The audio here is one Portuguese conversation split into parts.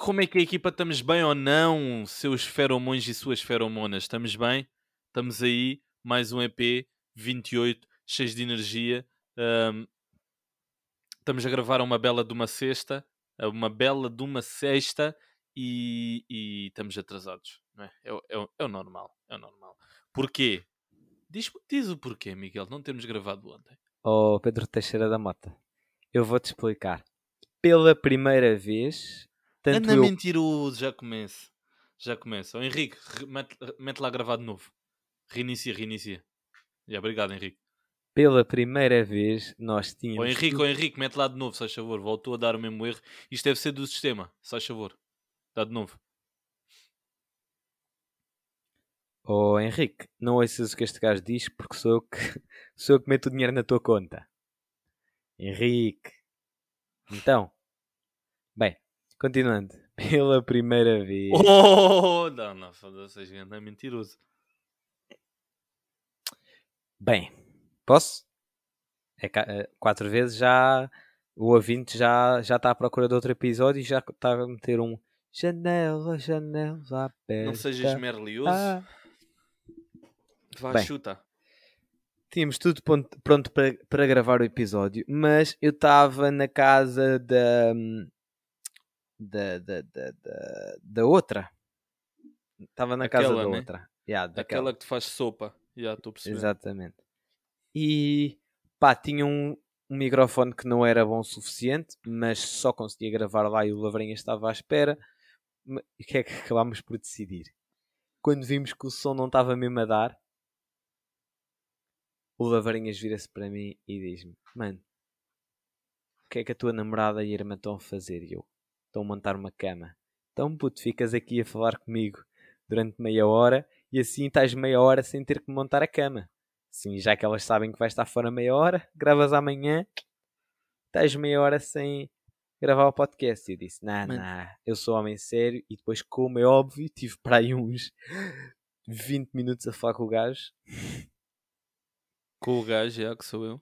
Como é que a equipa estamos bem ou não? Seus feromões e suas feromonas, estamos bem? Estamos aí, mais um EP 28, cheios de energia. Um, estamos a gravar uma bela de uma sexta, uma bela de uma sexta e, e estamos atrasados. Não é? É, é, é, o normal, é o normal. Porquê? Diz, diz o porquê, Miguel, não termos gravado ontem. Oh, Pedro Teixeira da Mota, eu vou-te explicar. Pela primeira vez, tanto Anda eu... mentiroso, já começa. Já começa. Oh, Henrique, mete, mete lá gravado de novo. Reinicia, reinicia. Yeah, obrigado, Henrique. Pela primeira vez nós tínhamos. Oh, Henrique, oh, Henrique, mete lá de novo, se faz favor. Voltou a dar o mesmo erro. Isto deve ser do sistema, se favor. Dá de novo. Oh Henrique, não ouças o que este gajo diz porque sou eu que, sou eu que meto o dinheiro na tua conta. Henrique. Então. Bem, continuando. Pela primeira vez. Oh! Não, não, foda-se, é mentiroso. Bem, posso? É, é quatro vezes já o ouvinte já, já está à procura de outro episódio e já está a meter um janela, janela aberta. Não sejas merlioso. Ah. Vai, Bem, chuta. Tínhamos tudo pronto para, para gravar o episódio, mas eu estava na casa da, da, da, da, da, da outra. Estava na Aquela, casa da né? outra. Yeah, daquela. Aquela que te faz sopa. Estou Exatamente. E pá, tinha um, um microfone que não era bom o suficiente, mas só conseguia gravar lá e o Lavrinha estava à espera. O que é que acabámos por decidir? Quando vimos que o som não estava mesmo a dar, o Lavrinhas vira-se para mim e diz-me: Mano, o que é que a tua namorada e a irmã estão a fazer? E eu: Estão a montar uma cama. Então, puto, ficas aqui a falar comigo durante meia hora e assim estás meia hora sem ter que montar a cama. Sim, já que elas sabem que vais estar fora meia hora, gravas amanhã, estás meia hora sem gravar o podcast. E eu disse: Não, não, eu sou homem sério. E depois, como é óbvio, tive para aí uns 20 minutos a falar com o gajo. Com o gajo, já que sou eu.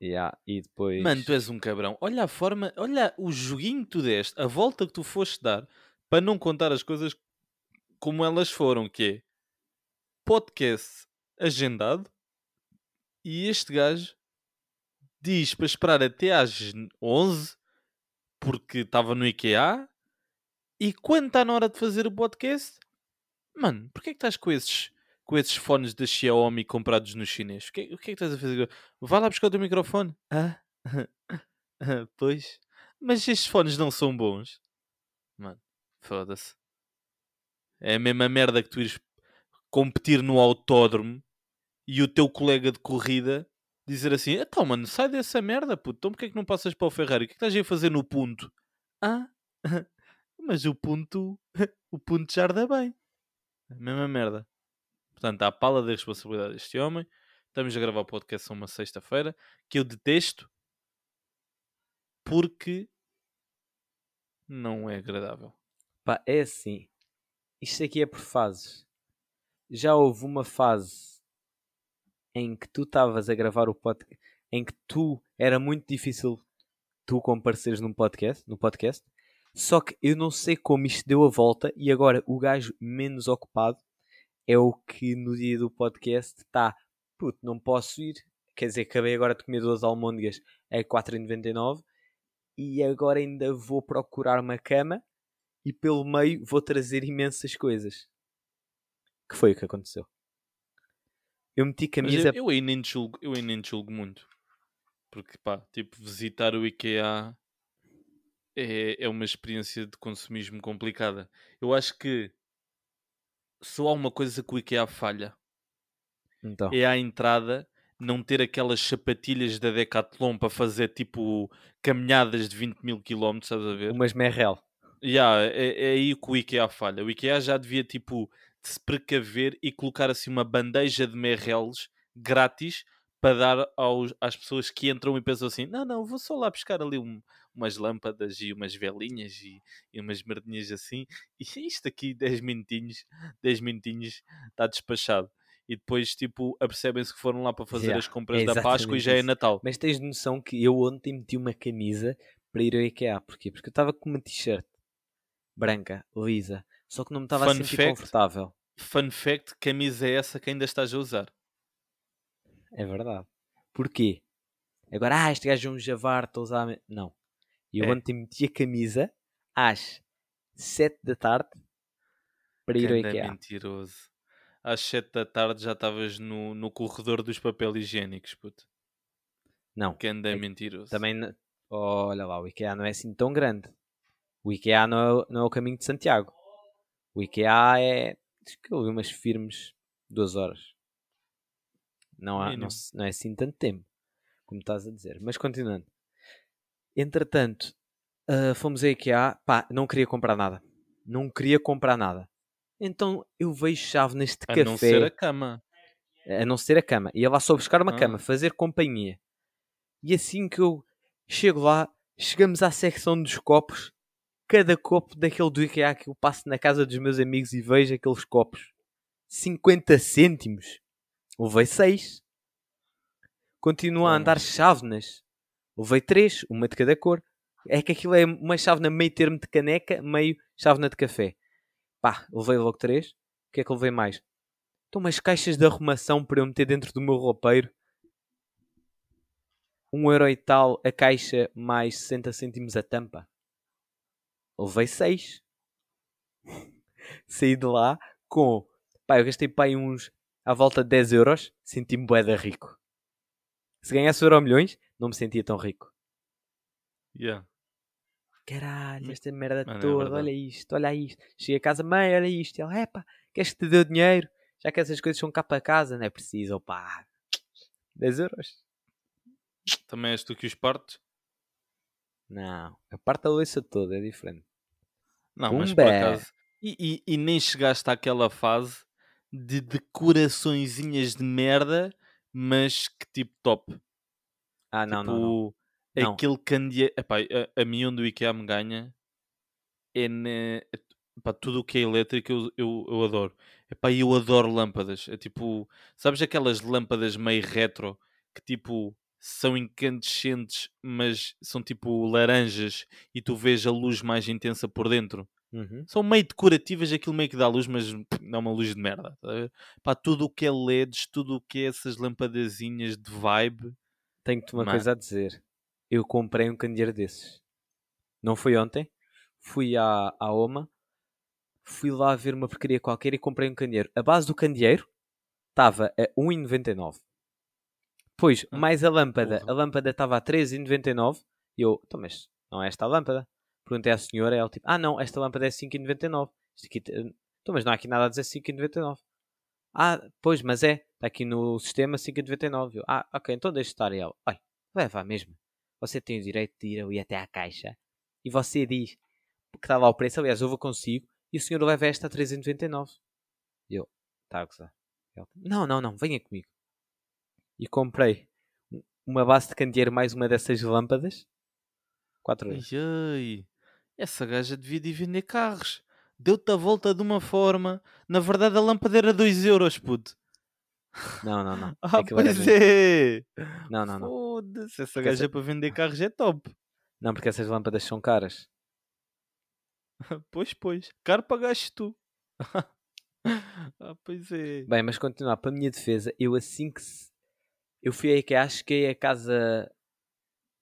Yeah, e depois. Mano, tu és um cabrão. Olha a forma, olha o joguinho que tu deste, a volta que tu foste dar para não contar as coisas como elas foram, que é podcast agendado e este gajo diz para esperar até às 11 porque estava no IKEA e quando está na hora de fazer o podcast, mano, porquê é que estás com esses, com esses fones da Xiaomi comprados no chinês? O que, o que é que estás a fazer? Vai lá buscar o teu microfone. Ah, pois. Mas estes fones não são bons. Mano, foda-se. É a mesma merda que tu ires competir no autódromo e o teu colega de corrida dizer assim: então, mano, sai dessa merda, puto. Então, porquê é que não passas para o Ferrari? O que é que estás a fazer no ponto? Ah, mas o ponto, o ponto já arda bem. A mesma merda. Portanto, há a pala da responsabilidade deste homem. Estamos a gravar o podcast uma sexta-feira que eu detesto porque não é agradável. Pá, é assim. Isto aqui é por fases. Já houve uma fase em que tu estavas a gravar o podcast, em que tu era muito difícil tu compareceres num podcast, no podcast. Só que eu não sei como isto deu a volta e agora o gajo menos ocupado é o que no dia do podcast está, puto, não posso ir. Quer dizer, acabei agora de comer duas almôndegas a 4,99 e agora ainda vou procurar uma cama e pelo meio vou trazer imensas coisas. Que foi o que aconteceu. Eu meti camisa. Eu, eu, aí nem julgo, eu aí nem julgo muito. Porque pá, tipo, visitar o IKEA é, é uma experiência de consumismo complicada. Eu acho que só há uma coisa que o IKEA falha. Então. É a entrada não ter aquelas sapatilhas da Decathlon para fazer tipo caminhadas de 20 mil quilómetros, estás a ver? Umas merrel. Yeah, é, é aí que o IKEA falha. O IKEA já devia tipo se precaver e colocar assim uma bandeja de merreles grátis para dar aos, às pessoas que entram e pensam assim: não, não, vou só lá buscar ali um- umas lâmpadas e umas velinhas e, e umas merdinhas assim, e isto aqui, 10 minutinhos, 10 minutinhos, está despachado. E depois, tipo, apercebem-se que foram lá para fazer Yeah, as compras é da Páscoa e já é. Natal. Mas tens noção que eu ontem meti uma camisa para ir ao IKEA. Porquê? Porque eu estava com uma t-shirt branca, lisa, só que não me estava a sentir fact. confortável. Fun fact: camisa é essa que ainda estás a usar. É verdade. Porquê? Agora, ah, este gajo é um javar, estou a usar. a me-" Não. Eu É. ontem meti a camisa às 7 da tarde para ir ao IKEA. mentiroso. Às 7 da tarde já estavas no, no corredor dos papel higiênicos, puto. Não. Ganda É- mentiroso. Também, olha lá, o IKEA não é assim tão grande. O IKEA não é, não é o caminho de Santiago. O IKEA é. Acho que eu vi umas firmes duas horas. Não, há, não, não é assim tanto tempo, como estás a dizer. Mas continuando. Entretanto, ah, fomos a IKEA. Pá, não queria comprar nada. Não queria comprar nada. Então eu vejo chávenas de A café. não ser a cama. a não ser a cama. Ia lá só buscar uma Ah. cama, fazer companhia. E assim que eu chego lá, chegamos à secção dos copos. Cada copo daquele do IKEA que eu passo na casa dos meus amigos e vejo aqueles copos. 50 cêntimos. Levei 6. Continuo a andar chávenas. Levei 3, uma de cada cor. É que aquilo é uma chávena meio termo de caneca, meio chávena de café. Pá, levei logo 3. O que é que levei mais? Estão umas caixas de arrumação para eu meter dentro do meu roupeiro. Um euro e tal a caixa, mais 60 cêntimos a tampa. Levei 6. Saí de lá com... Pá, eu gastei pá, uns... À volta de 10 euros. Senti-me bué rico. Se ganhasse euro milhões, não me sentia tão rico. Yeah. Caralho, Ma- esta merda Mano, é toda, verdade. olha isto, olha isto. Cheguei a casa, mãe, olha isto. E ela, epá, queres que te dê o dinheiro? Já que essas coisas são cá para casa, não é preciso, pá. 10 euros? Também és tu que os partes? Não, a parte da louça toda é diferente. Não, mas por Pumba! acaso. E, e- e nem chegaste àquela fase de decoraçõezinhas de merda, mas que tipo top. Ah, não, tipo, não, não. Não. aquele candeeiro. A, a mim onde o IKEA me ganha é na. Epá, tudo o que é elétrico eu, eu, eu adoro. Epá, eu adoro lâmpadas. É tipo, sabes aquelas lâmpadas meio retro que tipo são incandescentes, mas são tipo laranjas e tu vês a luz mais intensa por dentro. Uhum. São meio decorativas, aquilo meio que dá luz, mas não é uma luz de merda. tá? Pá, tudo o que é LEDs, tudo o que é essas lampadazinhas de vibe. Tenho-te uma Ma- coisa a dizer. Eu comprei um candeeiro desses. Não foi ontem. Fui à, à OMA. Fui lá ver uma porcaria qualquer e comprei um candeeiro. A base do candeeiro estava a 1,99. Depois, Ah, mais a lâmpada. A lâmpada estava a 13,99. E eu, então, mas não é esta a lâmpada? Perguntei à senhora. Ela tipo, ah não, esta lâmpada é 5,99. Isto aqui, te- então, mas não há aqui nada a dizer 5,99. Ah, pois, mas é. Está aqui no sistema 5,99. Eu, Ah, ok, então deixa estar. E ela, olha, leva mesmo. Você tem o direito de ir ali até à caixa. E você diz que está lá o preço. Aliás, eu vou consigo. E o senhor leva esta a 3,99. E eu, está a gozar. Ela, não, não, não, venha comigo. E comprei um- uma base de candeeiro mais uma dessas lâmpadas. 4 euros. Ai, essa gaja devia de vender carros. Deu-te a volta de uma forma. Na verdade, a lâmpada era 2 euros, puto. Não, não, não. Ah, Aquilo pois é. Não, não, não. Foda-se, essa Porque gaja essa- para vender carros é top. Não, porque essas lâmpadas são caras. Pois, pois. Caro pagaste tu. ah, pois é. Bem, mas continuar, para a minha defesa, eu assim que se... eu fui aí que acho que a casa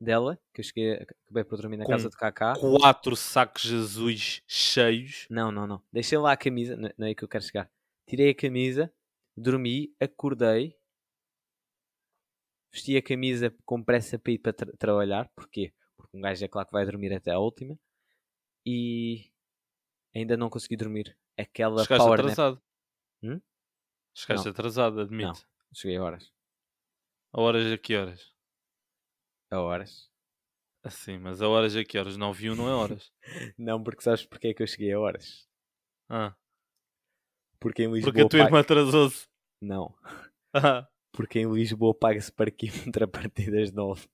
dela, que eu cheguei, acabei por dormir na Com casa de Kaká. Quatro sacos azuis cheios. Não, não, não. Deixei lá a camisa, não não é que eu quero chegar. Tirei a camisa, dormi, acordei, vesti a camisa com pressa para ir para tra- trabalhar. Porquê? Porque um gajo é claro que vai dormir até a última. E ainda não consegui dormir. Aquela Chegaste power nap. atrasado. Hum? Chegaste Não. atrasado, admito. Não. Cheguei horas. A horas a que horas? A horas. Assim, mas a horas a que horas? 9 e 1 não é horas. Não, porque sabes porque é que eu cheguei a horas? Ah, Porque em Lisboa... porque a tua pá- irmã atrasou-se. Não. Ah, porque em Lisboa paga-se parquímetro a partir das 9.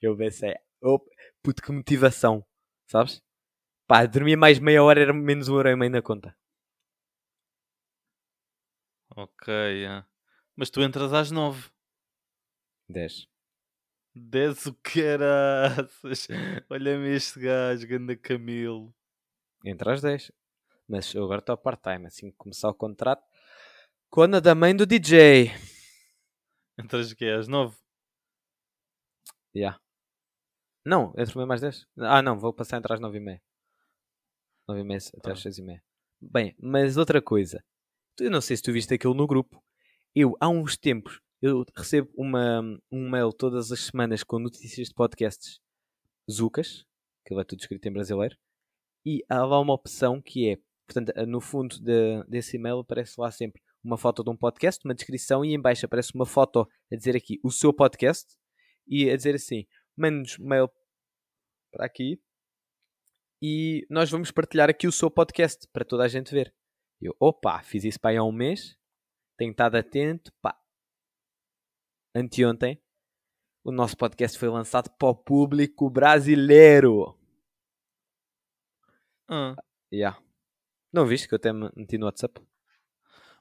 Eu pensei, oh, puto, que motivação, sabes? Pá, dormia mais meia hora, era menos um euro e meio na conta. Ok, yeah. mas tu entras às 9. 10. 10 o caraças. Olha-me este gajo, ganda Camilo. Entra às 10. Mas eu agora estou a part-time, assim que começar o contrato. Cona da mãe do DJ. Entras o quê? Às 9? Yeah. Não, entro mesmo às 10. Ah, não, vou passar a entrar às 9 e meia. 9 e meia até Ah. às 6 e meia. Bem, mas outra coisa. Eu não sei se tu viste aquilo no grupo. Eu, há uns tempos, eu recebo uma, um mail todas as semanas com notícias de podcasts Zucas, que vai tudo escrito em brasileiro, e há lá uma opção que é, portanto, no fundo de- desse e-mail aparece lá sempre uma foto de um podcast, uma descrição, e em baixo aparece uma foto a dizer aqui o seu podcast, e a dizer assim, mande-nos mail para aqui, e nós vamos partilhar aqui o seu podcast para toda a gente ver. Eu, opa, fiz isso para aí há um mês, tenho estado atento, pá. Anteontem, o nosso podcast foi lançado para o público brasileiro. Ah. Yeah. Não viste que eu até me meti no WhatsApp?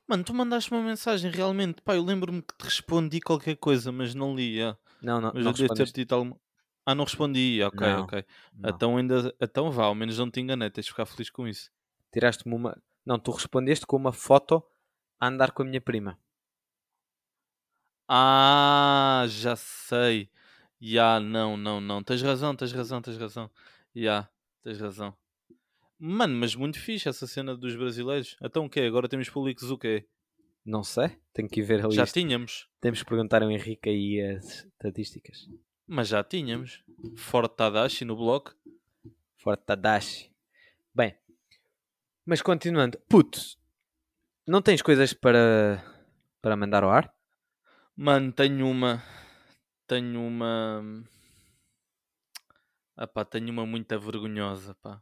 Mano, tu mandaste uma mensagem realmente. Pá, eu lembro-me que te respondi qualquer coisa, mas não li. yeah. Não, não, Mas não eu devo ter dito alguma. Ah, não respondi. Ok, Não, ok. Não. Então ainda. Então vá, ao menos não te enganei. Tens de ficar feliz com isso. Tiraste-me uma. Não, tu respondeste com uma foto a andar com a minha prima. Ah, já sei. Ya, não, não, não. Tens razão, tens razão, tens razão. Ya, tens razão. Mano, mas muito fixe essa cena dos brasileiros. Então o quê? Agora temos públicos o quê? Não sei, tenho que ir ver ali. Já tínhamos. Temos que perguntar ao Henrique aí as estatísticas. Mas já tínhamos. Forte Tadashi no bloco. Forte Tadashi. Bem, mas continuando. Putz, não tens coisas para, para mandar ao ar? Mano, tenho uma. Tenho uma. Ah pá, tenho uma muito vergonhosa, pá.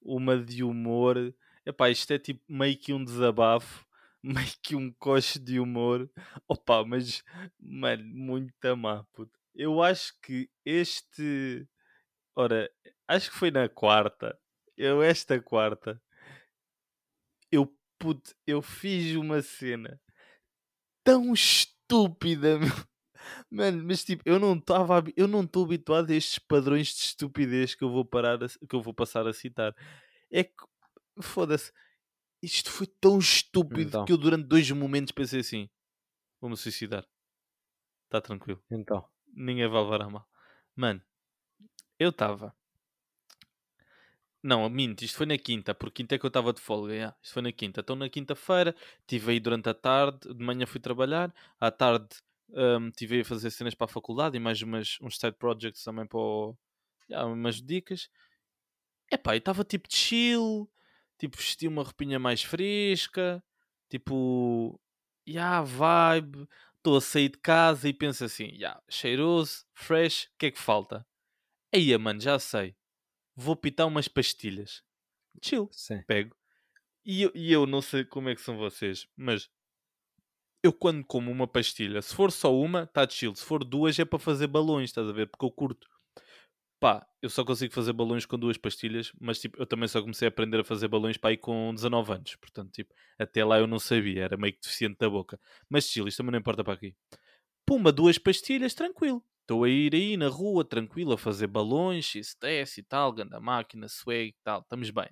Uma de humor. Epá, isto é tipo meio que um desabafo, meio que um coche de humor. Opa, mas, mano, muito má, puto. Eu acho que este. Ora, acho que foi na quarta. Eu, esta quarta. Eu, puto, eu fiz uma cena tão estúpida, meu. Mano, mas tipo, eu não estava eu não estou habituado a estes padrões de estupidez que eu vou parar a- que eu vou passar a citar. É que foda-se, isto foi tão estúpido Então. que eu durante dois momentos pensei assim: vou-me suicidar. Está tranquilo, Então, ninguém vai levar a mal. Mano, eu estava. Não, minto, isto foi na quinta, porque quinta é que eu estava de folga. yeah. Isto foi na quinta. Então, na quinta-feira, estive aí durante a tarde, de manhã fui trabalhar, à tarde hum, estive aí a fazer cenas para a faculdade e mais umas, uns side projects também para o. yeah, umas dicas. Epá, e estava tipo chill, tipo vesti uma roupinha mais fresca, tipo. Yeah, vibe. Estou a sair de casa e penso assim: yeah, cheiroso, fresh, o que é que falta? Aí, mano, já sei. Vou pitar umas pastilhas. Chill sim. pego. E eu, e eu não sei como é que são vocês, mas eu quando como uma pastilha, se for só uma, está chill. Se for duas, é para fazer balões, estás a ver? Porque eu curto. Pá, eu só consigo fazer balões com duas pastilhas, mas tipo, eu também só comecei a aprender a fazer balões para aí com 19 anos. Portanto, tipo, até lá eu não sabia, era meio que deficiente da boca. Mas chill, isto também não importa para aqui. Pumba, duas pastilhas, tranquilo. Estou a ir aí na rua, tranquilo, a fazer balões, desce e tal, ganda máquina, swag e tal, estamos bem.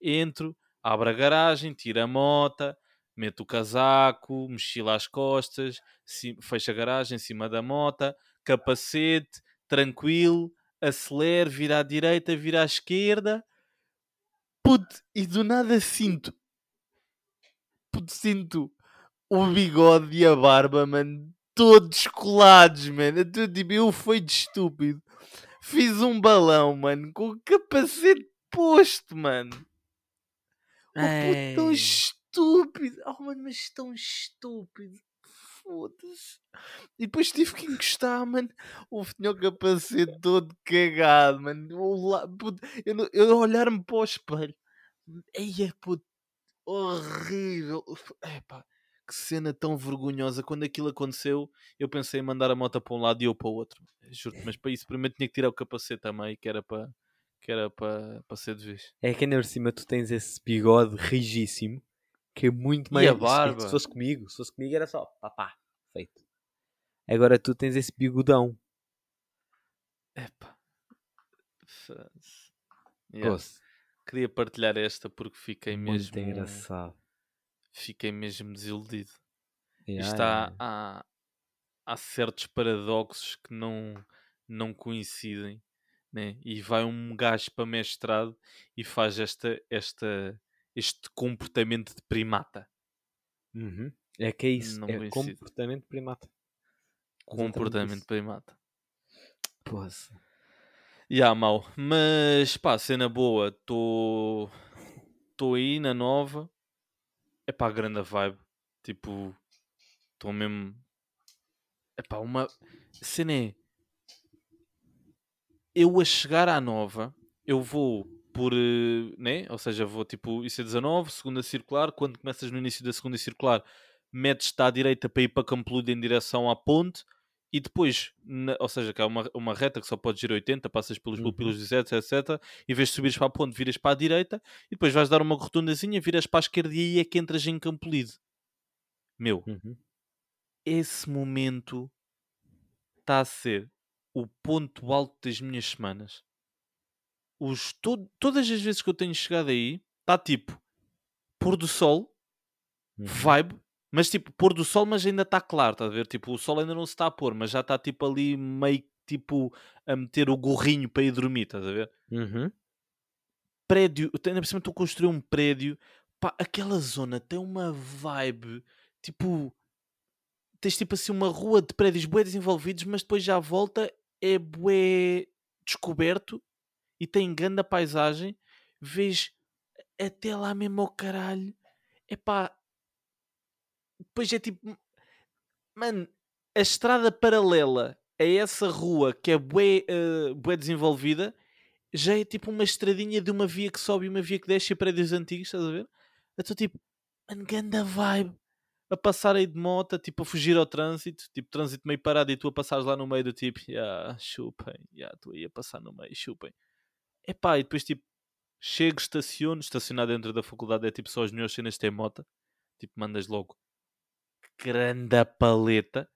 Entro, abro a garagem, tiro a mota, meto o casaco, mochila às costas, fecho a garagem em cima da mota, capacete, tranquilo, acelero, vira à direita, vira à esquerda. Puto, e do nada sinto. Puto, sinto o bigode e a barba, mano, todos colados, mano. Eu, tipo, eu fui de estúpido. Fiz um balão, mano, com o capacete posto, mano. Oh, puto, tão estúpido. Oh, mano, mas tão estúpido. Foda-se. E depois tive que encostar, mano. O tinha o capacete todo cagado, mano. O Eu, eu a olhar-me para o espelho. Eia, puto. Horrível. Epá. Que cena tão vergonhosa. Quando aquilo aconteceu, eu pensei em mandar a moto para um lado e eu para o outro. Juro-te, mas para isso, primeiro tinha que tirar o capacete também, que era para, que era para, para ser de vez. É que ainda por cima tu tens esse bigode rigíssimo que é muito E mais. a é que barba? Se fosse comigo, se fosse comigo era só papá, feito. Agora tu tens esse bigodão. Epá. Foda-se. Yeah. Queria partilhar esta porque fiquei muito mesmo. engraçado. Fiquei mesmo desiludido. Yeah, Isto há, yeah, yeah. há, há certos paradoxos que não, não coincidem. Né? E vai um gajo para mestrado e faz esta, esta, este comportamento de primata. Uhum. É que é isso. Não é coincide. comportamento primata. Comportamento isso. primata. Poça. E há mau. Mas pá, cena boa. Estou aí na nova. É pá, grande vibe. Tipo, estou mesmo. É pá, uma. Cena é. Eu a chegar à nova, eu vou por. eh, Né? Ou seja, vou tipo IC19, segunda circular. Quando começas no início da segunda circular, metes-te à direita para ir para Campeludo em direção à ponte. E depois, na- ou seja, que é uma, uma reta que só podes ir 80, passas pelos Uhum. pupilos 17, etc. Em vez de subires para a ponte, viras para a direita e depois vais dar uma rotundazinha, viras para a esquerda e aí é que entras em Campolide. Meu, Uhum. esse momento está a ser o ponto alto das minhas semanas. Os, to- todas as vezes que eu tenho chegado aí, está tipo pôr do sol, Uhum. vibe, mas tipo pôr do sol, mas ainda está claro, está a ver? Tipo, o sol ainda não se está a pôr, mas já está tipo ali meio tipo a meter o gorrinho para ir dormir, estás a ver? Uhum. prédio, ainda por cima estou a construir um prédio, pá, aquela zona tem uma vibe, tipo, tens tipo assim uma rua de prédios bué desenvolvidos, mas depois já à volta é bué descoberto e tem grande paisagem, vês até lá mesmo ao caralho, é pá, depois é tipo, mano, a estrada paralela a essa rua que é bué, eh, bué desenvolvida já é tipo uma estradinha de uma via que sobe e uma via que desce e prédios antigos, estás a ver? Eu estou tipo, mano, ganda vibe a passar aí de moto, tipo a fugir ao trânsito, tipo trânsito meio parado e tu a passares lá no meio do tipo, yeah, chupem, yeah, tu aí a passar no meio, chupem. Epá, e depois tipo, chego, estaciono, estacionar dentro da faculdade é tipo só as melhores cenas têm moto, tipo mandas logo grande paleta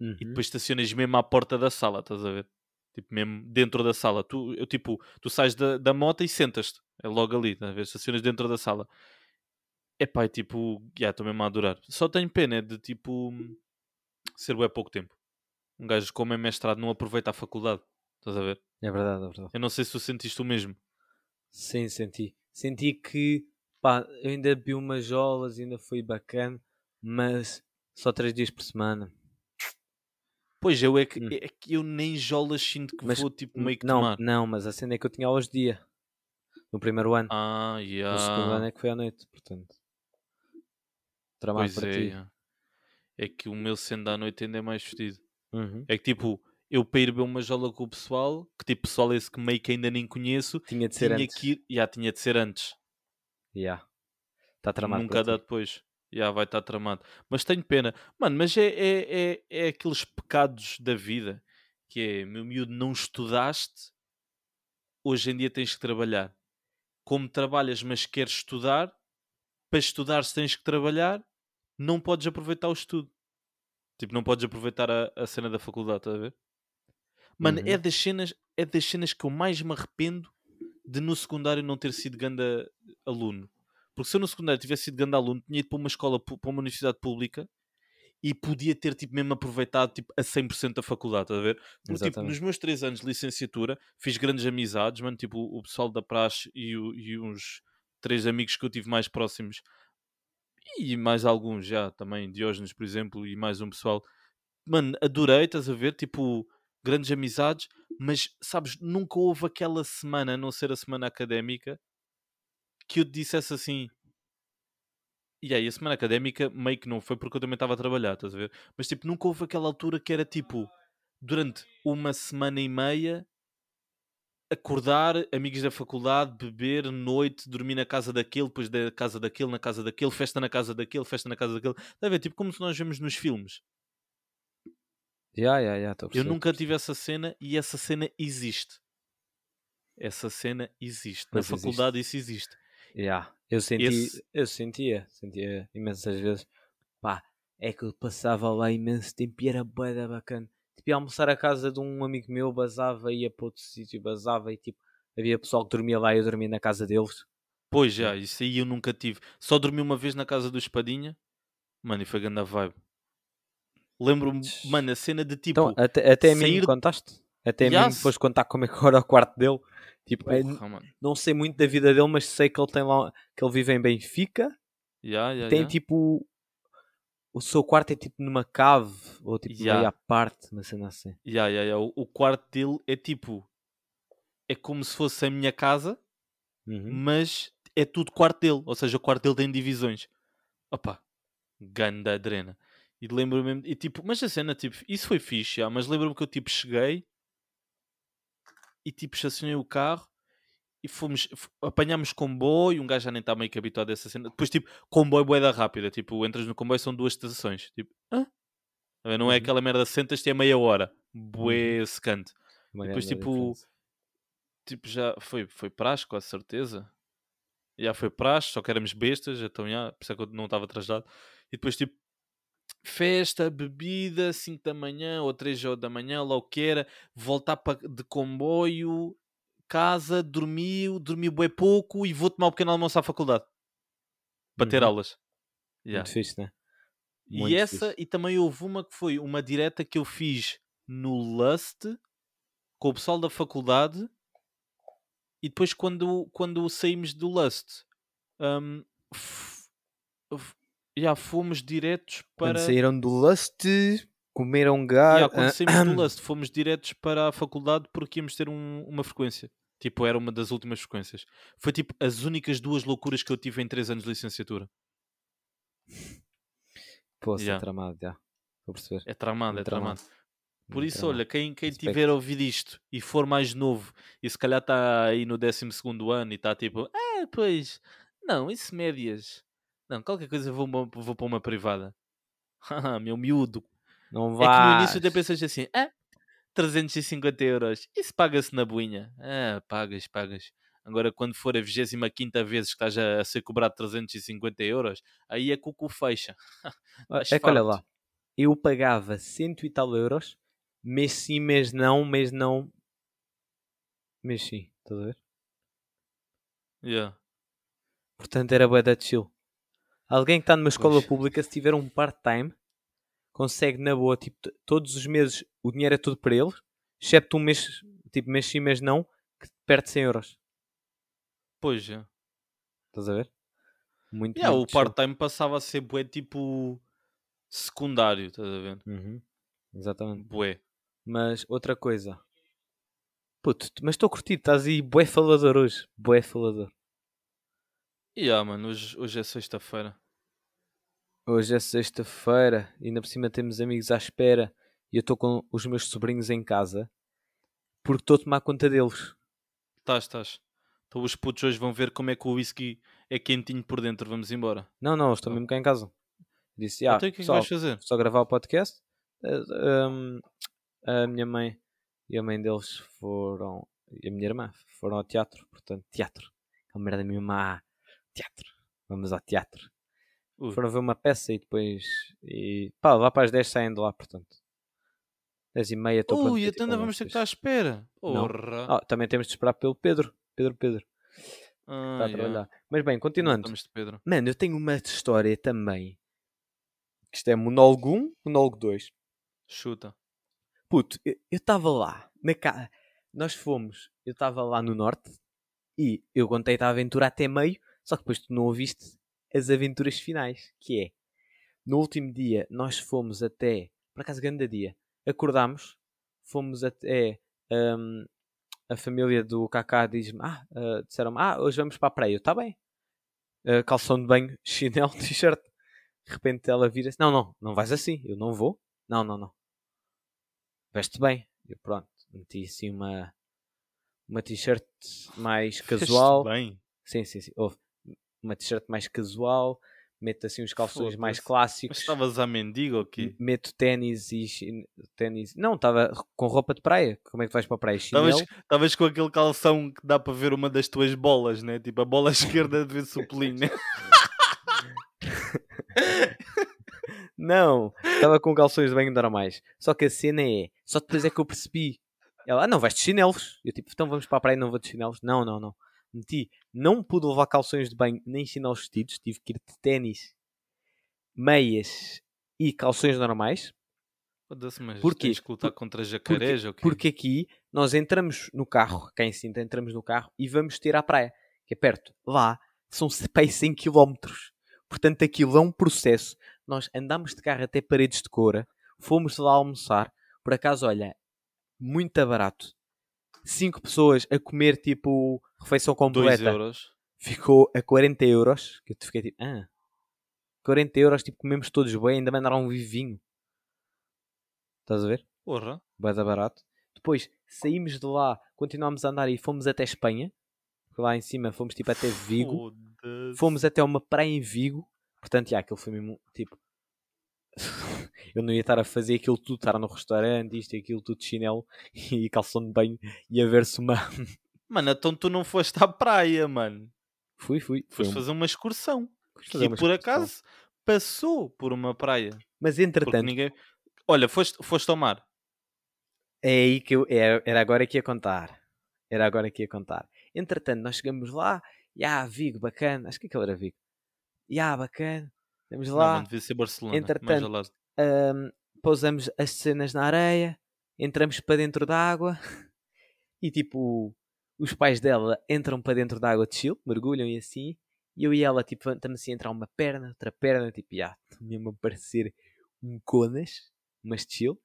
e Uhum. depois estacionas mesmo à porta da sala, estás a ver? Tipo, mesmo dentro da sala. Tu, eu, tipo, tu sais da, da moto e sentas-te. É logo ali, estás a ver? Estacionas dentro da sala. Epá, é tipo, já estou mesmo a adorar. Só tenho pena é de tipo ser bué pouco tempo. Um gajo como é mestrado não aproveita a faculdade. Estás a ver? É verdade, é verdade. Eu não sei se tu sentiste o mesmo. Sim, senti. Senti que, pá, eu ainda bebi umas jolas, ainda foi bacana, mas só três dias por semana. Pois eu é que, Hum. é que eu nem jolas sinto que Mas, vou tipo meio que não, tomar. não, mas a cena é que eu tinha aulas de dia. No primeiro ano. Ah, No segundo ano yeah. é que foi à noite, portanto. Tramado Pois para é, ti. yeah. é que o meu sendo à noite ainda é mais fedido. Uhum. É que tipo, eu para ir beber uma jola com o pessoal, que tipo pessoal esse que meio que ainda nem conheço, Tinha de ser tinha antes. que ir, já tinha de ser antes, Yeah. Tá tramado nunca dá ti. depois. Já vai estar tramado. Mas tenho pena. Mano, mas é, é, é, é aqueles pecados da vida que é, meu miúdo, não estudaste, hoje em dia tens que trabalhar. Como trabalhas, mas queres estudar, para estudar se tens que trabalhar, não podes aproveitar o estudo. Tipo, não podes aproveitar a, a cena da faculdade, estás a ver? Mano, é, Uhum. das cenas, é das cenas que eu mais me arrependo de no secundário não ter sido ganda aluno. Porque se eu no secundário tivesse sido grande aluno, tinha ido para uma escola, para uma universidade pública e podia ter tipo, mesmo aproveitado tipo, a 100% da faculdade, estás a ver? Porque tipo, nos meus 3 anos de licenciatura fiz grandes amizades, mano, tipo o pessoal da praxe e, o- e uns três amigos que eu tive mais próximos e mais alguns já também, Diógenes, por exemplo, e mais um pessoal. Mano, adorei, estás a ver? Tipo, grandes amizades, mas sabes, nunca houve aquela semana, a não ser a semana académica, que eu te dissesse assim. E aí, a semana académica meio que não foi porque eu também estava a trabalhar, estás a ver? Mas tipo, nunca houve aquela altura que era tipo, durante uma semana e meia, acordar, amigos da faculdade, beber, noite, dormir na casa daquele, depois da casa daquele, na casa daquele, festa na casa daquele, festa na casa daquele. Está a ver? Tipo como se nós vemos nos filmes. Já, estou a Eu nunca tive essa cena e essa cena existe. Essa cena existe. Na faculdade isso existe. Já. Eu senti, Esse- eu sentia, sentia imensas vezes. Pá, é que eu passava lá imenso tempo e era bué da bacana. Tipo, ia almoçar à casa de um amigo meu, basava, ia para outro sítio, basava e tipo, havia pessoal que dormia lá e eu dormia na casa deles. Pois já, isso aí eu nunca tive. Só dormi uma vez na casa do Espadinha. Mano, e foi grande a vibe. Lembro-me, mano, a cena de tipo. Então, até, até a mim sair- me contaste? Até a mim Yes. foste contar como é que era o quarto dele. Tipo, é, porra, mano. não sei muito da vida dele, mas sei que ele tem lá, que ele vive em Benfica. Ya, ya, tem ya. tipo. O seu quarto é tipo numa cave, ou tipo Ya. meio à parte, uma cena assim. Ya, ya, ya. O, o quarto dele é tipo. É como se fosse a minha casa, Uhum. mas é tudo quarto dele. Ou seja, o quarto dele tem divisões. Opa, ganda drena. E lembro-me, e tipo, mas a cena, tipo, isso foi fixe, já, mas lembro-me que eu tipo cheguei e tipo estacionei o carro e fomos, apanhámos comboio, um gajo já nem está meio que habituado a essa cena. Depois, tipo, comboio boeda rápida, tipo, entras no comboio são duas estações, tipo, hã? Não é Uhum. aquela merda, sentas-te é meia hora, bué secante. Uma Depois, tipo, tipo, já foi, foi praxe, com a certeza. Já foi praxe, só que éramos bestas, então já, por isso é que eu não estava atrasado. E depois, tipo, festa, bebida, 5 da manhã ou 3 da manhã, lá o que era, voltar pa- de comboio, casa, dormiu, dormiu bem pouco e vou tomar um pequeno almoço à faculdade para ter Uhum. aulas. Já. Muito fixe, né? E Muito essa, fixe. e também houve uma que foi uma direta que eu fiz no Lust com o pessoal da faculdade e depois quando, quando saímos do Lust hum, já fomos diretos Quando para saíram do Lust, comeram já, gato. quando saímos do Lust fomos diretos para a faculdade porque íamos ter um- uma frequência tipo era uma das últimas frequências foi tipo as únicas duas loucuras que eu tive em 3 anos de licenciatura Pô, é tramado, já. A perceber. é tramado, é Muito tramado Por Muito isso, tramado. olha, quem, quem Respeito. tiver a ouvir isto e for mais novo e se calhar está aí no 12 ano e está tipo, ah, pois, não, isso médias. Não, qualquer coisa vou, vou para uma privada. Meu miúdo. Não É vai. que no início até pensas assim, ah, 350 euros, isso paga-se na boinha. Ah, pagas, pagas. Agora, quando for a 25 vez que estás a, a ser cobrado 350 euros, aí é que o cu fecha. É que olha lá. Eu pagava cento e tal euros, mês sim, mês não, mês não. Mês sim, estás a ver? Yeah. Portanto, era bué da chill. Alguém que está numa escola Pois. pública, se tiver um part-time, consegue na boa, tipo, todos os meses o dinheiro é tudo para eles, excepto um mês, tipo, mês sim, mês não, que perde 100 euros. Pois, é. Estás a ver? Muito, Yeah, o muito chill. part-time passava a ser bué tipo secundário, estás a ver? Uhum, Exatamente. Bué. Mas outra coisa. Puto, mas estou a curtir, estás aí bué falador hoje. Bué falador. E ah, mano, hoje, hoje é sexta-feira. Hoje é sexta-feira e ainda por cima temos amigos à espera e eu estou com os meus sobrinhos em casa porque estou a tomar conta deles. Estás, estás. Então os putos hoje vão ver como é que o whisky é quentinho por dentro. Vamos embora. Não, não, estão Ah. mesmo cá em casa. Disse, ah, então o que é que pessoal, vais fazer? só gravar o podcast. Eh, um, a minha mãe e a mãe deles foram, e a minha irmã foram ao teatro, portanto, teatro. Aquela merda mesmo má. Teatro. Vamos ao teatro. Ui. Foram ver uma peça e depois. E pá, lá para as 10 saem de lá, portanto. 10 e meia estou. Ui, ir então ainda vamos ter que estar à vocês. espera. Ah, também temos de esperar pelo Pedro. Pedro, Pedro. Ah, Está a yeah. trabalhar. Mas bem, continuando. Estamos de Pedro. Mano, eu tenho uma história também. Que Isto é monólogo 1, monólogo 2. Chuta. Puto, eu estava lá, na casa. Nós fomos, eu estava lá no norte e eu contei-te a aventura até meio, só que depois tu não ouviste as aventuras finais, que é no último dia nós fomos até, por acaso grande dia, acordámos, fomos até hum, a família do Kaká diz-me, ah, ah, disseram-me, ah, hoje vamos para a praia, está bem. Ah, calção de banho, chinelo, t-shirt. De repente ela vira-se, não, não, não vais assim, eu não vou. Não, não, não veste bem. Eu pronto, meti assim uma, uma t-shirt mais casual. bem. Sim, sim, sim. Houve uma t-shirt mais casual. Meto assim os calções mais clássicos. Mas estavas a mendigo ou quê? Meto ténis e ténis. Não, estava com roupa de praia. Como é que vais para a praia? Estavas estavas com aquele calção que dá para ver uma das tuas bolas, né? Tipo, a bola esquerda de ver-se o pelinho, né? Não, estava com calções de banho normais. Só que a cena é. Só depois é que eu percebi. Ela, ah, não, vais de chinelos. Eu tipo, então vamos para a praia e não vou de chinelos. Não, não, não. Meti. Não pude levar calções de banho nem chinelos vestidos. Tive que ir de ténis, meias e calções normais. Mas Porquê? tens que lutar Por- contra jacarés ou quê? Porque aqui nós entramos no carro, cá em Sintra, entramos no carro e vamos ter à praia, que é perto. Lá são pai 100 km. Portanto, aquilo é um processo. Nós andamos de carro até paredes de cora, fomos lá almoçar. Por acaso, olha, muito barato. Cinco pessoas a comer tipo refeição 2 completa. Ficou a 40 euros. Que eu fiquei tipo, ah, 40 euros, tipo, comemos todos bem, ainda mandaram um vivinho. Estás a ver? Porra. Bué da barato. Depois saímos de lá, continuámos a andar e fomos até Espanha. Lá em cima fomos tipo até Vigo. Fomos até uma praia em Vigo. Portanto, já, aquilo foi mesmo tipo. Eu não ia estar a fazer aquilo tudo, estar no restaurante, isto e aquilo tudo de chinelo e calção de banho e a ver-se uma. Mano, então tu não foste à praia, mano. Fui, fui. Foste um- fazer uma excursão. Que uma por excursão. acaso passou por uma praia. Mas entretanto, ninguém. Olha, foste, foste ao mar. É aí que eu. Era, agora que ia contar. Era agora que ia contar. Entretanto, nós chegamos lá. Ya, Vigo, bacana. Acho que aquele era Vigo. Ya, bacana. Estamos Não, lá. mano, devia ser Barcelona. Entretanto, ahm, pousamos as cenas na areia. Entramos para dentro da água. E tipo, os pais dela entram para dentro da água de chill, mergulham e assim. E eu e ela, tipo, estamos assim a entrar uma perna, outra perna, tipo, já, mesmo a parecer um conas, mas chill.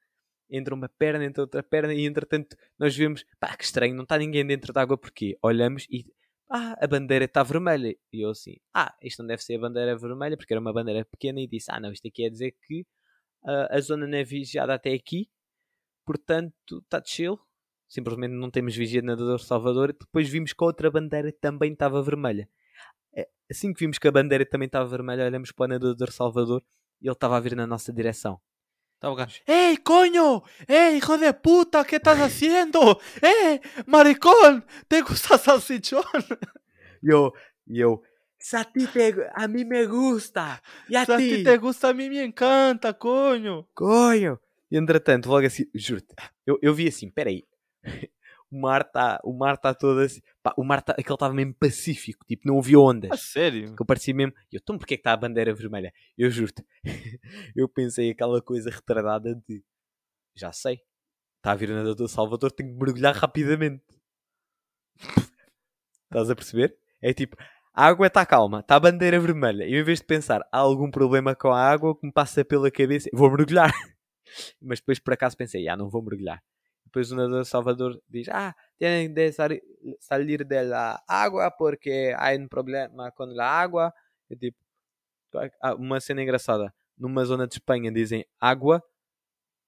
Entra uma perna, entra outra perna, e entretanto nós vemos, pá, que estranho, não está ninguém dentro da água, porquê? Olhamos e, ah, a bandeira está vermelha. E eu assim, ah, isto não deve ser a bandeira vermelha, porque era uma bandeira pequena, e disse, ah, não, isto aqui é dizer que ah, a zona não é vigiada até aqui, portanto está chill. Simplesmente não temos vigia de nadador Salvador. Depois vimos que a outra bandeira também estava vermelha. É, Assim que vimos que a bandeira também estava vermelha, olhamos para o nadador Salvador e ele estava a vir na nossa direção. Estava o gajo. ¡Ey, coño! ¡Ey, hijo de puta! ¿Qué estás haciendo? ¡Eh, maricón! ¿Te gusta salsichón? E eu, e eu, "Se a, ti te, a mim me gusta! E a a ti? te gusta, a mí me encanta, coño! Coño! E entretanto, logo assim, juro-te, eu, eu vi assim, peraí, o mar está o mar tá todo assim, pá, o mar está, aquele estava mesmo pacífico, tipo, não havia ondas. A sério? que eu parecia mesmo. Eu, então porquê que está a bandeira vermelha? Eu juro-te, eu pensei aquela coisa retardada de já sei, está a vir o nadador Salvador, tenho que mergulhar rapidamente. Estás a perceber? É tipo, a água está calma, está a bandeira vermelha. E em vez de pensar, há algum problema com a água que me passa pela cabeça, vou mergulhar. Mas depois por acaso pensei, ah, não vou mergulhar. Depois o nadador Salvador diz, ah, tienen de de la água porque há um problema com a água. É tipo, uma cena engraçada. Numa zona de Espanha dizem água,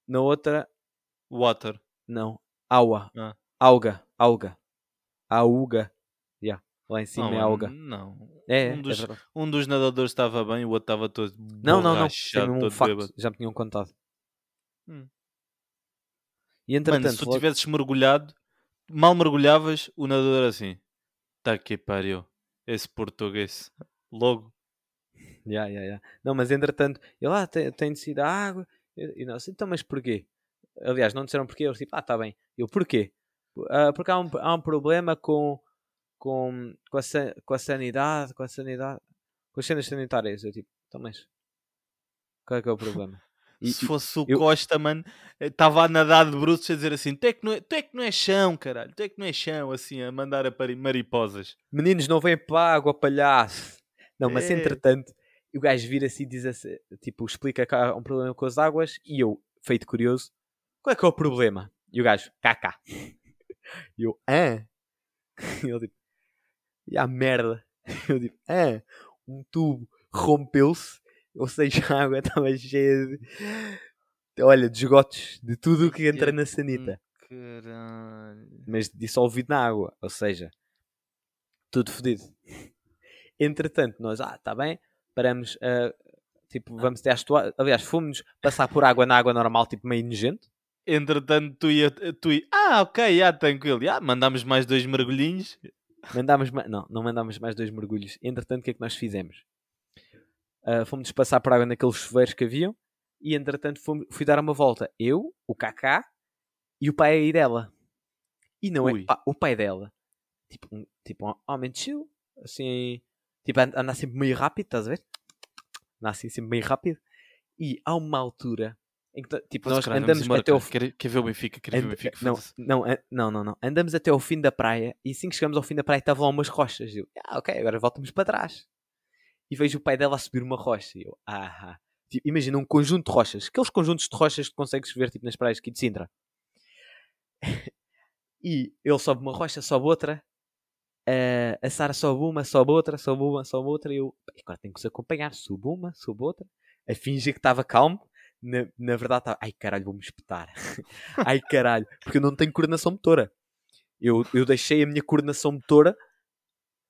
na outra, Water. não, água. Ah. Alga, alga. Auga. Yeah. Lá em cima Não, é alga. Não. É, um, é dos, verdade. um dos nadadores estava bem, o outro estava todo. Não, não, não. É um facto. bêbado. Já me tinham contado. Hum. E entretanto, Mano, se tu logo- tivesses mergulhado, mal mergulhavas, o nadador assim. Tá que pariu. Esse português. Logo. Ya, ya, ya. Não, mas entretanto, ele lá tem, tem descido a água. E, nós, então, mas porquê? Aliás, não disseram porquê. Eles tipo, ah, tá bem. Eu, porquê? "Ah, porque há um, há um problema com, com, com, a, com a sanidade, com a sanidade, com as cenas sanitárias. Eu tipo, então, mas qual é que é o problema? E- Se fosse o eu- Costa, mano, estava a nadar de bruços a dizer assim: tu é, que não é, tu é que não é chão, caralho, tu é que não é chão, assim, a mandar a mariposas. meninos, não vêm para a água, palhaço. Não, mas É. entretanto, o gajo vira-se e diz assim, tipo, explica que há um problema com as águas e eu, feito curioso, qual é que é o problema? E o gajo, caca. E eu, hã? E ele tipo, e a merda. Eu tipo, hã? Um tubo rompeu-se, ou seja, a água estava cheia de, olha, de esgotos, de tudo o que entra na sanita. caralho. mas dissolvido na água, ou seja, tudo fodido. Entretanto, nós, ah, está bem, paramos, ah, tipo, vamos até às toalhas. Aliás, fomos passar por água na água normal, tipo, meio nojento. Entretanto, tu ia, tu ia. Ah, ok, já, tranquilo. Já, mandámos mais dois mergulhinhos. Mandámos, ma- não, não mandámos mais dois mergulhos. Entretanto, o que é que nós fizemos? Ah, fomos passar por água naqueles chuveiros que haviam e, entretanto, fomos- fui dar uma volta. Eu, o Kaká e o pai aí dela. E não Ui. é, pá, o pai dela, tipo, um, tipo um homem chill, assim, tipo, and- anda sempre meio rápido, estás a ver? Anda assim sempre meio rápido. E há uma altura em que, tipo, nós andamos embora, até cara. Quer, quer ver o Benfica? Quer ver o Benfica? não, não, não, não, não. Andamos até ao fim da praia e assim que chegamos ao fim da praia estavam lá umas rochas. Eu, ah, ok, agora voltamos para trás. E vejo o pai dela a subir uma rocha. E eu, ah, tipo, imagina um conjunto de rochas. Aqueles conjuntos de rochas que consegues ver tipo, nas praias aqui de Sintra. e ele sobe uma rocha, sobe outra. eh, a Sara sobe uma, sobe outra, sobe uma, sobe outra. E eu, "Pá, agora tenho que os acompanhar. Subo uma, subo outra. A fingir que estava calmo. Na, na verdade estava, ai caralho, vou-me espetar. ai caralho, porque eu não tenho coordenação motora. Eu, eu deixei a minha coordenação motora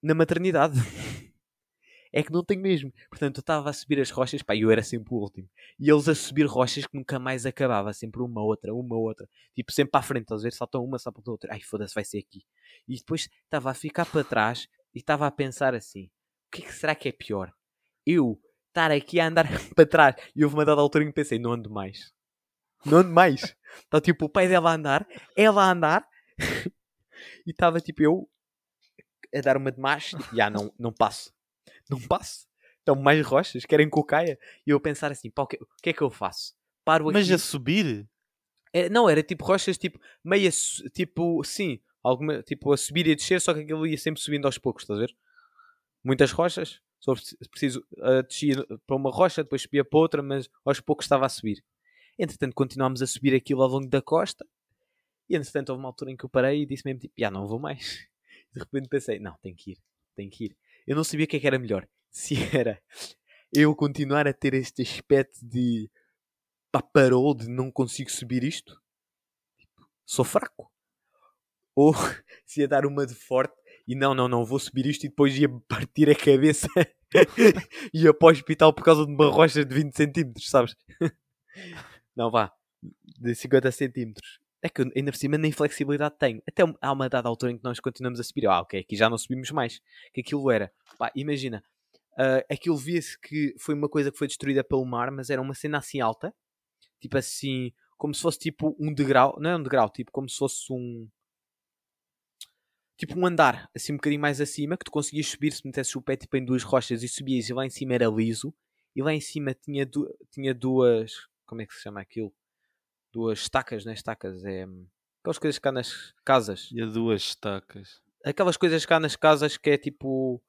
na maternidade. É que não tenho mesmo. Portanto, eu estava a subir as rochas, pá, eu era sempre o último. E eles a subir rochas que nunca mais acabava. Sempre uma outra, uma outra. Tipo, sempre para a frente, a ver? Saltam uma, saltam outra. Ai, foda-se, vai ser aqui. E depois estava a ficar para trás e estava a pensar assim: o que, é que será que é pior? Eu estar aqui a andar para trás. E houve uma dada altura em que pensei: não ando mais. Não ando mais. Está tipo o pai dela a andar, ela a andar. e estava tipo eu a dar uma de macho. Tipo, já, não, não passo. Não passo. Estão mais rochas, querem que eu caia. E eu a pensar assim: pá, o que, o que é que eu faço? Paro aqui. Mas a subir? É, não, era tipo rochas, tipo, meia, tipo, sim, alguma, tipo, a subir e a descer, só que aquilo ia sempre subindo aos poucos, estás a ver? Muitas rochas, só preci- preciso, uh, descia para uma rocha, depois subia para outra, mas aos poucos estava a subir. Entretanto, continuámos a subir aquilo ao longo da costa, e entretanto houve uma altura em que eu parei e disse mesmo, tipo, já não vou mais. De repente pensei, não, tenho que ir, tenho que ir. Eu não sabia o que é que era melhor, se era eu continuar a ter este aspecto de pá, parou de não consigo subir isto, tipo, sou fraco. Ou se ia dar uma de forte e não, não, não, vou subir isto e depois ia partir a cabeça e ia para o hospital por causa de uma rocha de 20 centímetros, sabes? Não, vá, de 50 centímetros. É que ainda por cima nem flexibilidade tenho. Até há uma dada altura em que nós continuamos a subir. Ah, ok, aqui já não subimos mais. Que aquilo era, pá, imagina, ah, aquilo via-se que foi uma coisa que foi destruída pelo mar, mas era uma cena assim alta, tipo assim, como se fosse tipo um degrau, não é um degrau, tipo como se fosse um tipo um andar, assim um bocadinho mais acima, que tu conseguias subir se metesses o pé tipo em duas rochas e subias e lá em cima era liso, e lá em cima tinha, du tinha duas, como é que se chama aquilo? Duas estacas, não é estacas, é aquelas coisas cá nas casas, E duas estacas. aquelas coisas cá nas casas que é tipo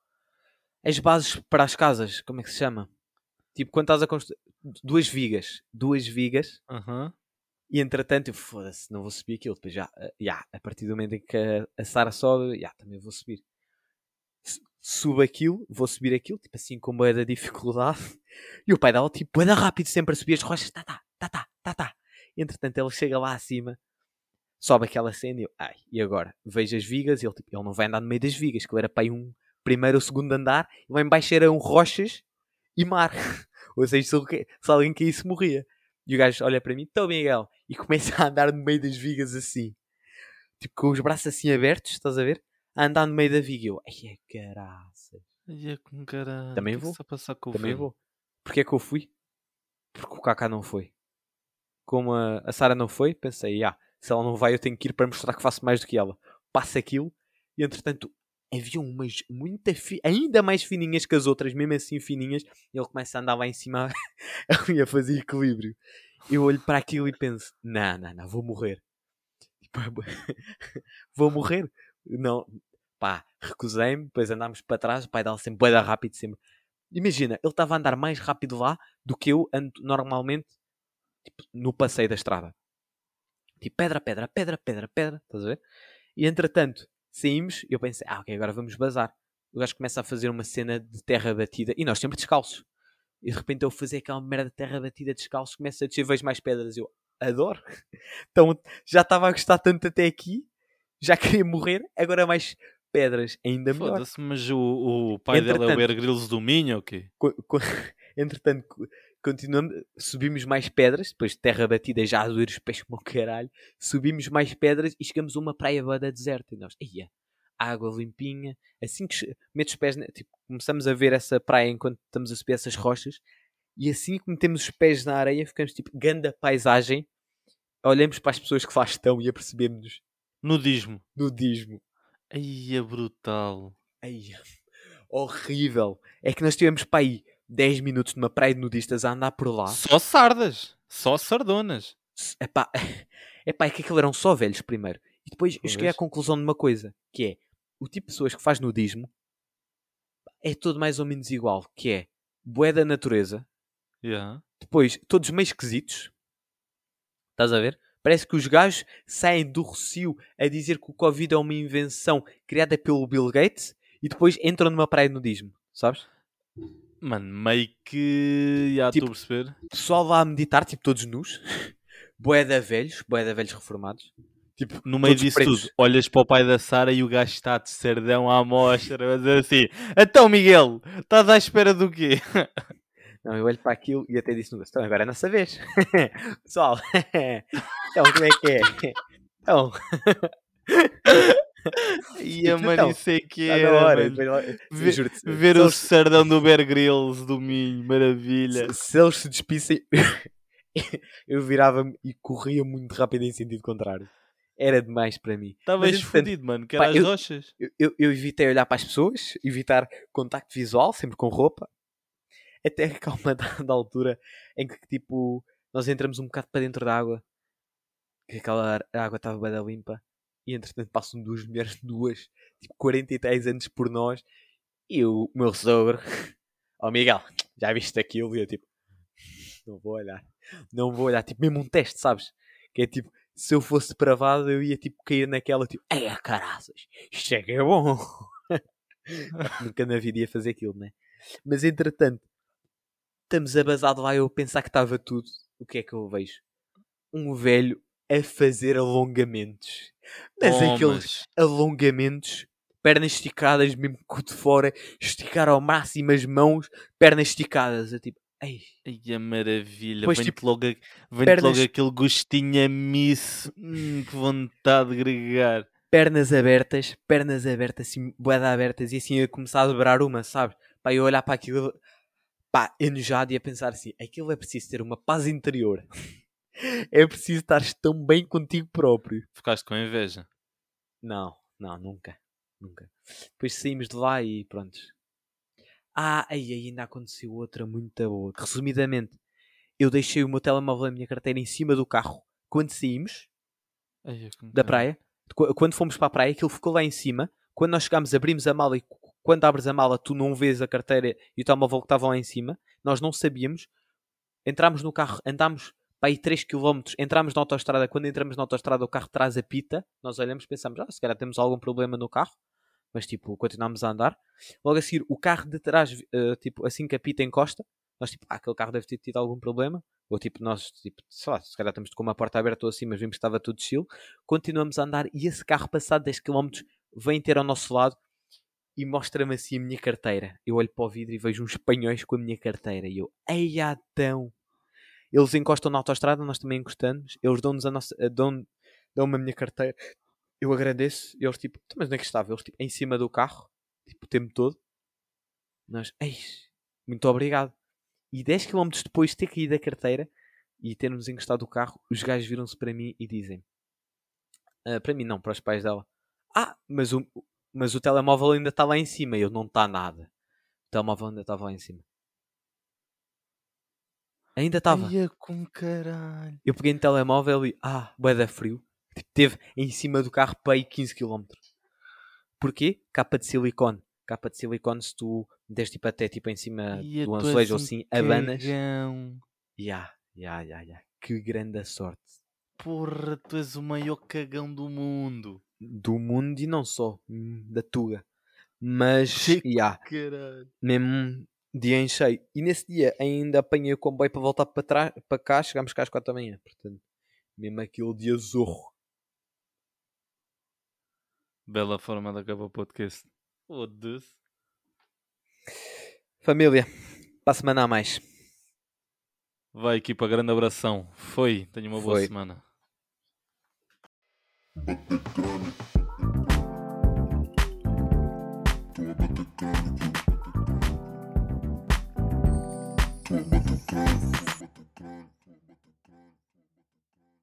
as bases para as casas, como é que se chama? Tipo, quando estás a construir duas vigas, duas vigas, Aham. e entretanto, eu foda-se, não vou subir aquilo. Depois já, eh, já, a partir do momento em que a, a Sara sobe, já, também vou subir. Su- Subo aquilo, vou subir aquilo, tipo assim, com boa da dificuldade. E o pai dela, tipo, anda rápido sempre a subir as rochas, tá, tá, tá, tá, tá, tá. Entretanto, ele chega lá acima, sobe aquela cena e eu, ai, e agora? Vejo as vigas e ele, tipo, ele não vai andar no meio das vigas, que ele era aí um primeiro ou segundo andar, e lá embaixo eram rochas e mar. ou seja, se, alguém caísse, morria. E o gajo olha para mim, então Miguel, e começa a andar no meio das vigas assim, tipo com os braços assim abertos, estás a ver? A andar no meio da viga. E Eu, ai, é caraças. Ai, é com caralho. Também é vou. Também vou. Porquê é que eu fui? Porque o Kaká não foi. Como a, a Sara não foi, pensei, ah, se ela não vai, eu tenho que ir para mostrar que faço mais do que ela. Passa aquilo e entretanto havia umas muito fi- ainda mais fininhas que as outras, mesmo assim fininhas, e ele começa a andar lá em cima a fazer equilíbrio. Eu olho para aquilo e penso, não, não, não, vou morrer. Vou morrer. Não, pá, recusei-me, depois andámos para trás, o pai dela sempre bué da rápido, sempre. Imagina, ele estava a andar mais rápido lá do que eu ando normalmente tipo, no passeio da estrada. Tipo, pedra, pedra, pedra, pedra, pedra, estás a ver? E entretanto, saímos e eu pensei, ah, ok, agora vamos bazar. O gajo começa a fazer uma cena de terra batida e nós sempre descalços. E de repente eu fazer aquela merda de terra batida descalço, começa a descer, vejo mais pedras e eu, adoro. Então, já estava a gostar tanto até aqui, já queria morrer, agora mais pedras, ainda melhor. Foda-se, mas o, o pai dela é o Entretanto- Bear Grylls do Minho ou quê? Co- co- Entretanto, continuamos, subimos mais pedras, depois de terra batida já a doer os pés como o caralho, subimos mais pedras e chegamos a uma praia bada deserta. E nós, ia, água limpinha, assim que metes os pés, na- tipo, começamos a ver essa praia enquanto estamos a subir essas rochas, e assim que metemos os pés na areia, ficamos tipo, ganda paisagem, olhamos para as pessoas que lá estão e apercebemos-nos Nudismo. nudismo. Aí é brutal. Ai, horrível. É que nós tivemos para aí 10 minutos numa praia de nudistas a andar por lá. Só sardas. Só sardonas. Epá, epá, é que aquilo eram só velhos primeiro. E depois eu cheguei à Pois. conclusão de uma coisa, que é o tipo de pessoas que faz nudismo é todo mais ou menos igual, que é bué da natureza, Yeah. depois todos meio esquisitos. Estás a ver? Parece que os gajos saem do recio a dizer que o Covid é uma invenção criada pelo Bill Gates e depois entram numa praia de nudismo, sabes? Mano, meio que. Já Tipo, estou a perceber. pessoal lá a meditar, tipo todos nus, boeda velhos, boeda velhos reformados, tipo No meio disso pretos. tudo, olhas para o pai da Sara e o gajo está de cerdão à mostra, a dizer assim: Então, Miguel, estás à espera do quê? Não, eu olho para aquilo e até disse no. Então, agora é a nossa vez. Pessoal, então como é que é? Então, Ia, mano, isso é que era, na hora. mano. Ver- Ver o eles- cerdão do Bear Grylls do Minho, maravilha. se, se eles se despissem, eu virava-me e corria muito rápido em sentido contrário. Era demais para mim. Estavas fodido, mano, que pá, era as eu- rochas. Eu, eu, eu evitei olhar para as pessoas, evitar contacto visual, sempre com roupa. Até que há uma dada altura em que, tipo, nós entramos um bocado para dentro da água. Que aquela água estava bem limpa. E, entretanto, passam duas mulheres, duas, tipo, 43 anos por nós. E o meu sogro, ó Miguel, já viste aquilo? E eu, tipo, não vou olhar. Não vou olhar. Tipo, mesmo um teste, sabes? Que é tipo, se eu fosse depravado, eu ia, tipo, cair naquela, tipo, ei, caraças, isto é que é bom. Nunca na vida ia fazer aquilo, né? Mas entretanto, estamos abasados lá eu pensar que estava tudo. O que é que eu vejo? Um velho a fazer alongamentos. Mas aqueles Tomas. alongamentos, pernas esticadas, mesmo o de fora, esticar ao máximo as mãos, pernas esticadas. Eu tipo, ei, Ai, a maravilha. Depois, Vem-te tipo, logo, vem-te pernas- logo aquele gostinho a misso. Hum, que vontade de gregar. pernas abertas, pernas abertas, assim, boeda abertas, e assim a começar a dobrar uma, sabe? Pá, eu olhar para aquilo, pá, enojado e a pensar assim: aquilo é preciso ter uma paz interior. é preciso estar tão bem contigo próprio. Ficaste com inveja. Não, não, nunca. Nunca. Depois saímos de lá e pronto. Ah, aí ainda aconteceu outra muito boa. Resumidamente, eu deixei o meu telemóvel e a minha carteira em cima do carro quando saímos Ai, como da praia. Qu- Quando fomos para a praia, aquilo ficou lá em cima. Quando nós chegámos, abrimos a mala e quando abres a mala, tu não vês a carteira e o telemóvel que estava lá em cima. Nós não sabíamos. Entramos no carro, andámos para aí 3 km, entramos na autostrada. Quando entramos na autostrada, o carro traz a pita. Nós olhamos, pensamos, ah, se calhar temos algum problema no carro. Mas tipo, continuamos a andar. Logo a seguir, o carro de trás, eh, tipo, assim que a pita encosta, nós tipo, ah, aquele carro deve ter tido algum problema. Ou tipo, nós, tipo, sei lá, se calhar estamos com uma porta aberta ou assim, mas vimos que estava tudo chill. Continuamos a andar e esse carro, passado 10 km, vem ter ao nosso lado e mostra-me assim a minha carteira. Eu olho para o vidro e vejo uns espanhóis com a minha carteira. E eu, ei, então. Eles encostam na autostrada, nós também encostamos. Eles dão-nos a nossa, eh, dão, dão-me a minha carteira. Eu agradeço. Eles tipo, "Então, mas onde é que estava? Eles tipo, em cima do carro, tipo, o tempo todo. Nós, eis, muito obrigado. E 10 km depois de ter caído a carteira e termos encostado o carro, os gajos viram-se para mim e dizem: "Ah, Para mim, não, para os pais dela. Ah, mas o, mas o telemóvel ainda está lá em cima. Eu, não está nada. O telemóvel ainda estava lá em cima. Ainda estava. Ai, eu com caralho. Eu peguei no telemóvel e, ah, bué da frio. Tipo, teve em cima do carro para aí 15 km. Porquê? Capa de silicone. Capa de silicone, se tu des tipo até tipo em cima Ai, do azulejo ou um assim, abanas. Ya, ya, ya, ya. Que grande sorte. Porra, tu és o maior cagão do mundo. Do mundo e não só. hum, Da Tuga. Mas, ya, Caralho. mesmo dia em cheio. E nesse dia ainda apanhei o comboio para voltar para, trás, para cá. Chegámos cá às 4 da manhã. Portanto, Mesmo aquilo de azorro. Bela forma de acabar o podcast. Foda-se. Família, para a semana a mais. Vai, equipa, grande abração. Foi, tenha uma boa Foi. semana. bater crânio. Tô a bater crânio. Tô a bater crânio.